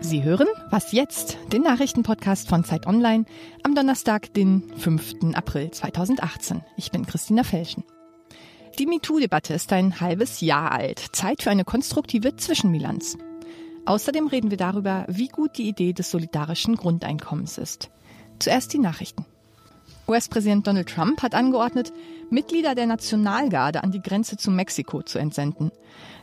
Sie hören Was jetzt? Den Nachrichtenpodcast von Zeit Online am Donnerstag, den 5. April 2018. Ich bin Christina Felschen. Die MeToo-Debatte ist ein halbes Jahr alt. Zeit für eine konstruktive Zwischenbilanz. Außerdem reden wir darüber, wie gut die Idee des solidarischen Grundeinkommens ist. Zuerst die Nachrichten. US-Präsident Donald Trump hat angeordnet, Mitglieder der Nationalgarde an die Grenze zu Mexiko zu entsenden.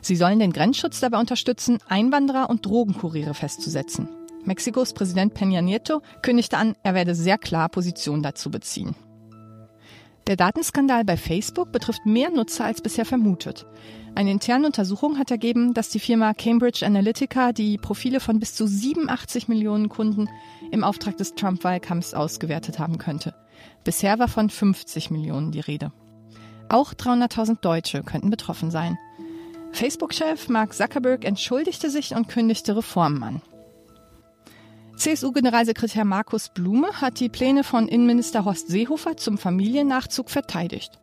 Sie sollen den Grenzschutz dabei unterstützen, Einwanderer und Drogenkuriere festzusetzen. Mexikos Präsident Peña Nieto kündigte an, er werde sehr klar Position dazu beziehen. Der Datenskandal bei Facebook betrifft mehr Nutzer als bisher vermutet. Eine interne Untersuchung hat ergeben, dass die Firma Cambridge Analytica die Profile von bis zu 87 Millionen Kunden im Auftrag des Trump-Wahlkampfs ausgewertet haben könnte. Bisher war von 50 Millionen die Rede. Auch 300.000 Deutsche könnten betroffen sein. Facebook-Chef Mark Zuckerberg entschuldigte sich und kündigte Reformen an. CSU-Generalsekretär Markus Blume hat die Pläne von Innenminister Horst Seehofer zum Familiennachzug verteidigt.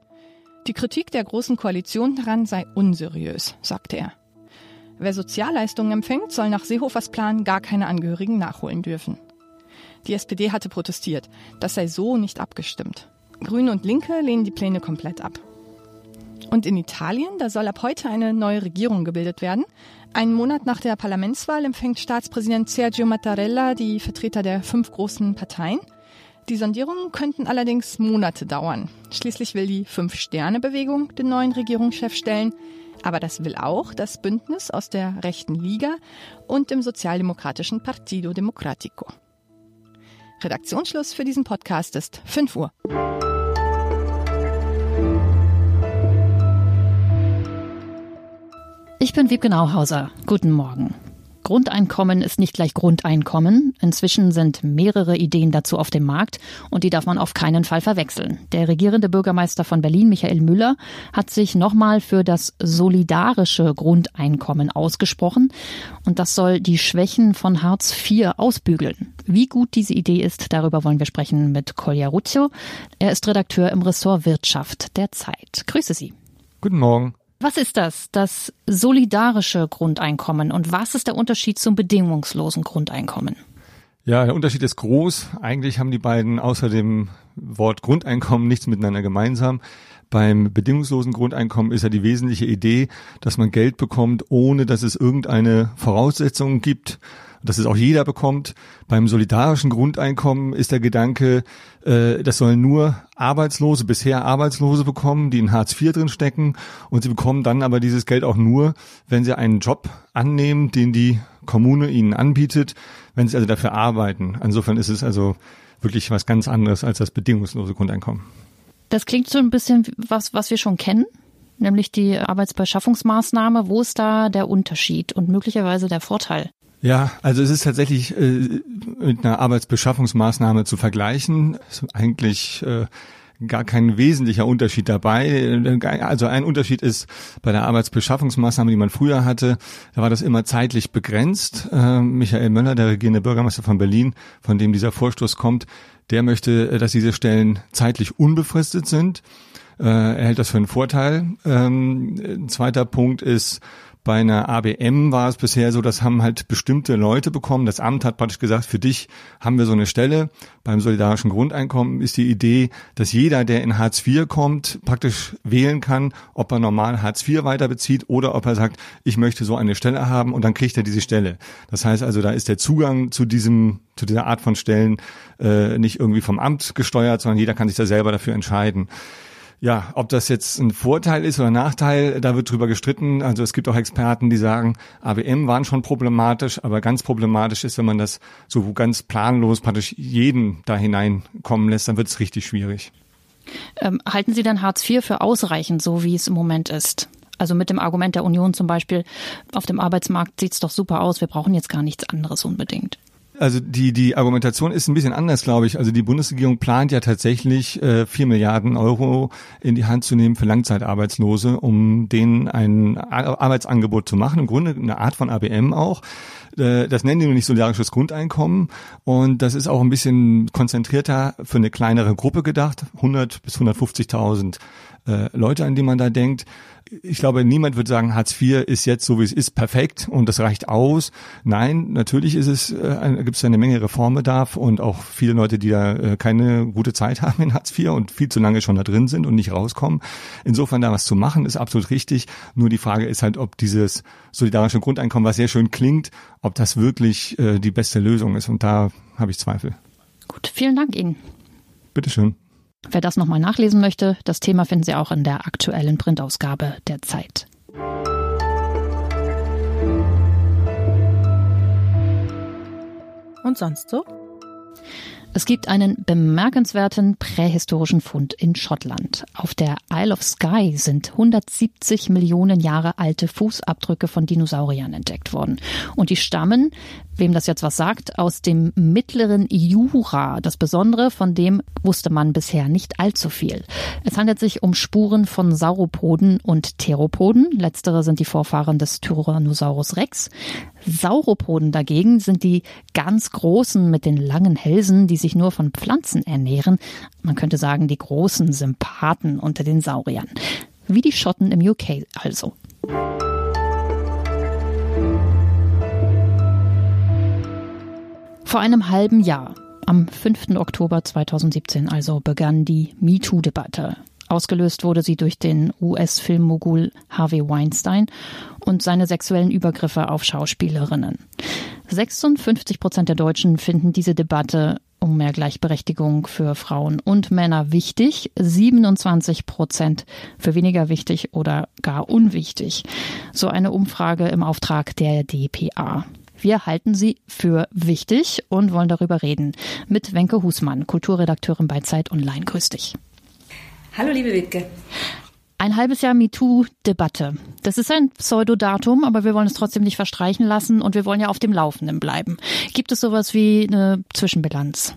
Die Kritik der Großen Koalition daran sei unseriös, sagte er. Wer Sozialleistungen empfängt, soll nach Seehofers Plan gar keine Angehörigen nachholen dürfen. Die SPD hatte protestiert. Das sei so nicht abgestimmt. Grüne und Linke lehnen die Pläne komplett ab. Und in Italien, da soll ab heute eine neue Regierung gebildet werden. Einen Monat nach der Parlamentswahl empfängt Staatspräsident Sergio Mattarella die Vertreter der fünf großen Parteien. Die Sondierungen könnten allerdings Monate dauern. Schließlich will die Fünf-Sterne-Bewegung den neuen Regierungschef stellen. Aber das will auch das Bündnis aus der rechten Liga und dem sozialdemokratischen Partido Democratico. Redaktionsschluss für diesen Podcast ist 5 Uhr. Ich bin Wiebke Nauhauser. Guten Morgen. Grundeinkommen ist nicht gleich Grundeinkommen. Inzwischen sind mehrere Ideen dazu auf dem Markt und die darf man auf keinen Fall verwechseln. Der regierende Bürgermeister von Berlin, Michael Müller, hat sich nochmal für das solidarische Grundeinkommen ausgesprochen und das soll die Schwächen von Hartz IV ausbügeln. Wie gut diese Idee ist, darüber wollen wir sprechen mit Kolja Ruzio. Er ist Redakteur im Ressort Wirtschaft der Zeit. Grüße Sie. Guten Morgen. Was ist das, das solidarische Grundeinkommen und was ist der Unterschied zum bedingungslosen Grundeinkommen? Ja, der Unterschied ist groß. Eigentlich haben die beiden außer dem Wort Grundeinkommen nichts miteinander gemeinsam. Beim bedingungslosen Grundeinkommen ist ja die wesentliche Idee, dass man Geld bekommt, ohne dass es irgendeine Voraussetzung gibt dass es auch jeder bekommt. Beim solidarischen Grundeinkommen ist der Gedanke, äh, das sollen nur Arbeitslose, bisher Arbeitslose bekommen, die in Hartz IV drin stecken und sie bekommen dann aber dieses Geld auch nur, wenn sie einen Job annehmen, den die Kommune ihnen anbietet, wenn sie also dafür arbeiten. Insofern ist es also wirklich was ganz anderes als das bedingungslose Grundeinkommen. Das klingt so ein bisschen was, was wir schon kennen nämlich die Arbeitsbeschaffungsmaßnahme. Wo ist da der Unterschied und möglicherweise der Vorteil? Ja, also es ist tatsächlich äh, mit einer Arbeitsbeschaffungsmaßnahme zu vergleichen. Eigentlich äh, gar kein wesentlicher Unterschied dabei. Also ein Unterschied ist bei der Arbeitsbeschaffungsmaßnahme, die man früher hatte, da war das immer zeitlich begrenzt. Äh, Michael Möller, der regierende Bürgermeister von Berlin, von dem dieser Vorstoß kommt, der möchte, dass diese Stellen zeitlich unbefristet sind. Äh, er hält das für einen Vorteil. Ähm, ein zweiter Punkt ist, bei einer ABM war es bisher so, das haben halt bestimmte Leute bekommen. Das Amt hat praktisch gesagt, für dich haben wir so eine Stelle. Beim solidarischen Grundeinkommen ist die Idee, dass jeder, der in Hartz IV kommt, praktisch wählen kann, ob er normal Hartz IV weiter bezieht oder ob er sagt, ich möchte so eine Stelle haben und dann kriegt er diese Stelle. Das heißt also, da ist der Zugang zu diesem zu dieser Art von Stellen äh, nicht irgendwie vom Amt gesteuert, sondern jeder kann sich da selber dafür entscheiden. Ja, ob das jetzt ein Vorteil ist oder ein Nachteil, da wird drüber gestritten. Also es gibt auch Experten, die sagen, ABM waren schon problematisch, aber ganz problematisch ist, wenn man das so ganz planlos praktisch jeden da hineinkommen lässt, dann wird es richtig schwierig. Ähm, halten Sie dann Hartz IV für ausreichend, so wie es im Moment ist? Also mit dem Argument der Union zum Beispiel, auf dem Arbeitsmarkt sieht's doch super aus, wir brauchen jetzt gar nichts anderes unbedingt. Also die, die Argumentation ist ein bisschen anders, glaube ich. Also die Bundesregierung plant ja tatsächlich äh, 4 Milliarden Euro in die Hand zu nehmen für Langzeitarbeitslose, um denen ein Arbeitsangebot zu machen. Im Grunde eine Art von ABM auch. Äh, das nennen die nur nicht solidarisches Grundeinkommen. Und das ist auch ein bisschen konzentrierter für eine kleinere Gruppe gedacht. 100 bis 150.000 äh, Leute, an die man da denkt ich glaube, niemand wird sagen, Hartz IV ist jetzt so wie es ist perfekt und das reicht aus. Nein, natürlich ist es, äh, gibt es eine Menge Reformbedarf und auch viele Leute, die da äh, keine gute Zeit haben in Hartz IV und viel zu lange schon da drin sind und nicht rauskommen. Insofern da was zu machen, ist absolut richtig. Nur die Frage ist halt, ob dieses solidarische Grundeinkommen, was sehr schön klingt, ob das wirklich äh, die beste Lösung ist. Und da habe ich Zweifel. Gut, vielen Dank Ihnen. Bitteschön. Wer das nochmal nachlesen möchte, das Thema finden Sie auch in der aktuellen Printausgabe der Zeit. Und sonst so? Es gibt einen bemerkenswerten prähistorischen Fund in Schottland. Auf der Isle of Skye sind 170 Millionen Jahre alte Fußabdrücke von Dinosauriern entdeckt worden. Und die stammen, wem das jetzt was sagt, aus dem mittleren Jura. Das Besondere, von dem wusste man bisher nicht allzu viel. Es handelt sich um Spuren von Sauropoden und Theropoden. Letztere sind die Vorfahren des Tyrannosaurus Rex. Sauropoden dagegen sind die ganz großen mit den langen Hälsen, die sich nur von Pflanzen ernähren. Man könnte sagen, die großen Sympathen unter den Sauriern. Wie die Schotten im UK also. Vor einem halben Jahr, am 5. Oktober 2017 also, begann die MeToo-Debatte. Ausgelöst wurde sie durch den US-Filmmogul Harvey Weinstein und seine sexuellen Übergriffe auf Schauspielerinnen. 56 Prozent der Deutschen finden diese Debatte um mehr Gleichberechtigung für Frauen und Männer wichtig, 27 Prozent für weniger wichtig oder gar unwichtig. So eine Umfrage im Auftrag der DPA. Wir halten sie für wichtig und wollen darüber reden mit Wenke Husmann, Kulturredakteurin bei Zeit Online. Grüß dich. Hallo, liebe Wittke. Ein halbes Jahr MeToo-Debatte. Das ist ein Pseudodatum, aber wir wollen es trotzdem nicht verstreichen lassen und wir wollen ja auf dem Laufenden bleiben. Gibt es sowas wie eine Zwischenbilanz?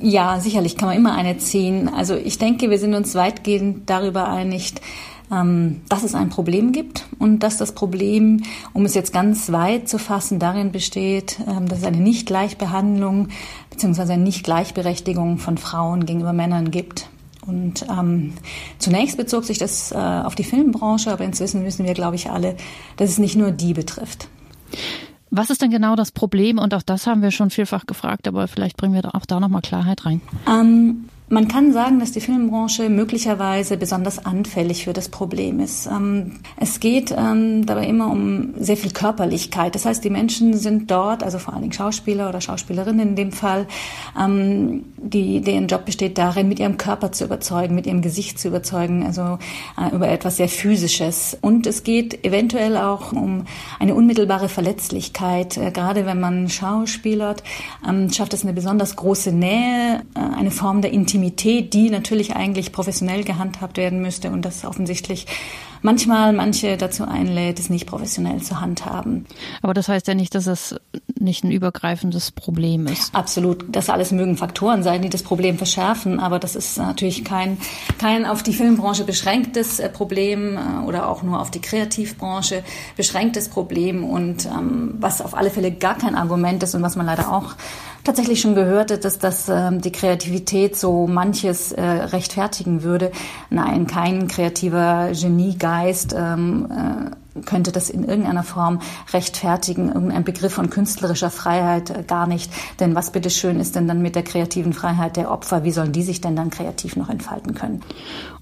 Ja, sicherlich kann man immer eine ziehen. Also ich denke, wir sind uns weitgehend darüber einig, dass es ein Problem gibt und dass das Problem, um es jetzt ganz weit zu fassen, darin besteht, ähm, dass es eine Nicht-Gleichbehandlung bzw. eine Nicht-Gleichberechtigung von Frauen gegenüber Männern gibt. Und ähm, zunächst bezog sich das äh, auf die Filmbranche, aber inzwischen wissen wir, glaube ich, alle, dass es nicht nur die betrifft. Was ist denn genau das Problem? Und auch das haben wir schon vielfach gefragt, aber vielleicht bringen wir auch da nochmal Klarheit rein. Ähm, man kann sagen, dass die Filmbranche möglicherweise besonders anfällig für das Problem ist. Ähm, es geht ähm, dabei immer um sehr viel Körperlichkeit. Das heißt, die Menschen sind dort, also vor allen Dingen Schauspieler oder Schauspielerinnen in dem Fall, ähm, die, deren Job besteht darin, mit ihrem Körper zu überzeugen, mit ihrem Gesicht zu überzeugen, also äh, über etwas sehr Physisches. Und es geht eventuell auch um eine unmittelbare Verletzlichkeit. Äh, gerade wenn man schauspielert, schafft es eine besonders große Nähe, äh, eine Form der Intimität Intimität, die natürlich eigentlich professionell gehandhabt werden müsste und das offensichtlich manchmal manche dazu einlädt, es nicht professionell zu handhaben. Aber das heißt ja nicht, dass es nicht ein übergreifendes Problem ist. Absolut. Das alles mögen Faktoren sein, die das Problem verschärfen, aber das ist natürlich kein, kein auf die Filmbranche beschränktes äh, Problem äh, oder auch nur auf die Kreativbranche beschränktes Problem und ähm, was auf alle Fälle gar kein Argument ist und was man leider auch tatsächlich schon gehört, dass, dass ähm, die Kreativität so manches äh, rechtfertigen würde. Nein, kein kreativer Geniegeist ähm, äh, könnte das in irgendeiner Form rechtfertigen, irgendein Begriff von künstlerischer Freiheit äh, gar nicht. Denn was bitteschön ist denn dann mit der kreativen Freiheit der Opfer? Wie sollen die sich denn dann kreativ noch entfalten können?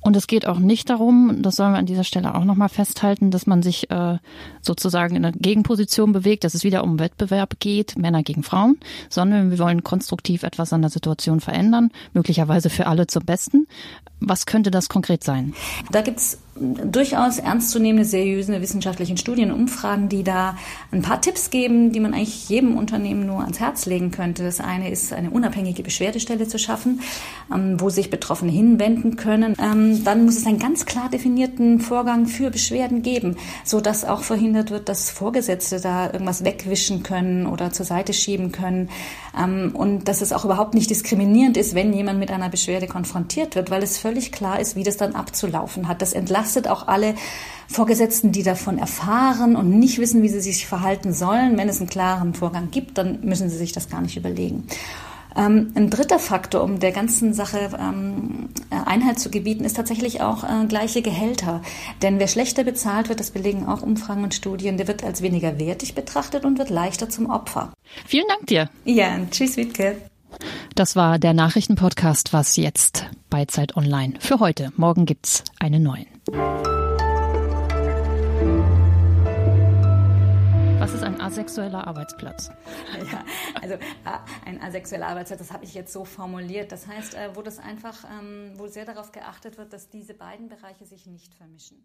Und es geht auch nicht darum, das sollen wir an dieser Stelle auch nochmal festhalten, dass man sich äh, sozusagen in eine Gegenposition bewegt, dass es wieder um Wettbewerb geht, Männer gegen Frauen, sondern wir wollen konstruktiv etwas an der Situation verändern, möglicherweise für alle zum Besten. Was könnte das konkret sein? Da gibt's durchaus ernstzunehmende, seriöse wissenschaftliche Studien, Umfragen, die da ein paar Tipps geben, die man eigentlich jedem Unternehmen nur ans Herz legen könnte. Das eine ist, eine unabhängige Beschwerdestelle zu schaffen, ähm, wo sich Betroffene hinwenden können. Ähm, dann muss es einen ganz klar definierten Vorgang für Beschwerden geben, so dass auch verhindert wird, dass Vorgesetzte da irgendwas wegwischen können oder zur Seite schieben können. Ähm, und dass es auch überhaupt nicht diskriminierend ist, wenn jemand mit einer Beschwerde konfrontiert wird, weil es völlig klar ist, wie das dann abzulaufen hat. Das entlastet entlastet auch alle Vorgesetzten, die davon erfahren und nicht wissen, wie sie sich verhalten sollen. Wenn es einen klaren Vorgang gibt, dann müssen sie sich das gar nicht überlegen. Ähm, ein dritter Faktor, um der ganzen Sache ähm, Einhalt zu gebieten, ist tatsächlich auch äh, gleiche Gehälter. Denn wer schlechter bezahlt wird, das belegen auch Umfragen und Studien, der wird als weniger wertig betrachtet und wird leichter zum Opfer. Vielen Dank dir. Ja, tschüss, Wiebke. Das war der Nachrichtenpodcast Was jetzt bei Zeit Online für heute. Morgen gibt's einen neuen. Was ist ein asexueller Arbeitsplatz? Ja, also ein asexueller Arbeitsplatz, das habe ich jetzt so formuliert. Das heißt, äh, wo das einfach, ähm, wo sehr darauf geachtet wird, dass diese beiden Bereiche sich nicht vermischen.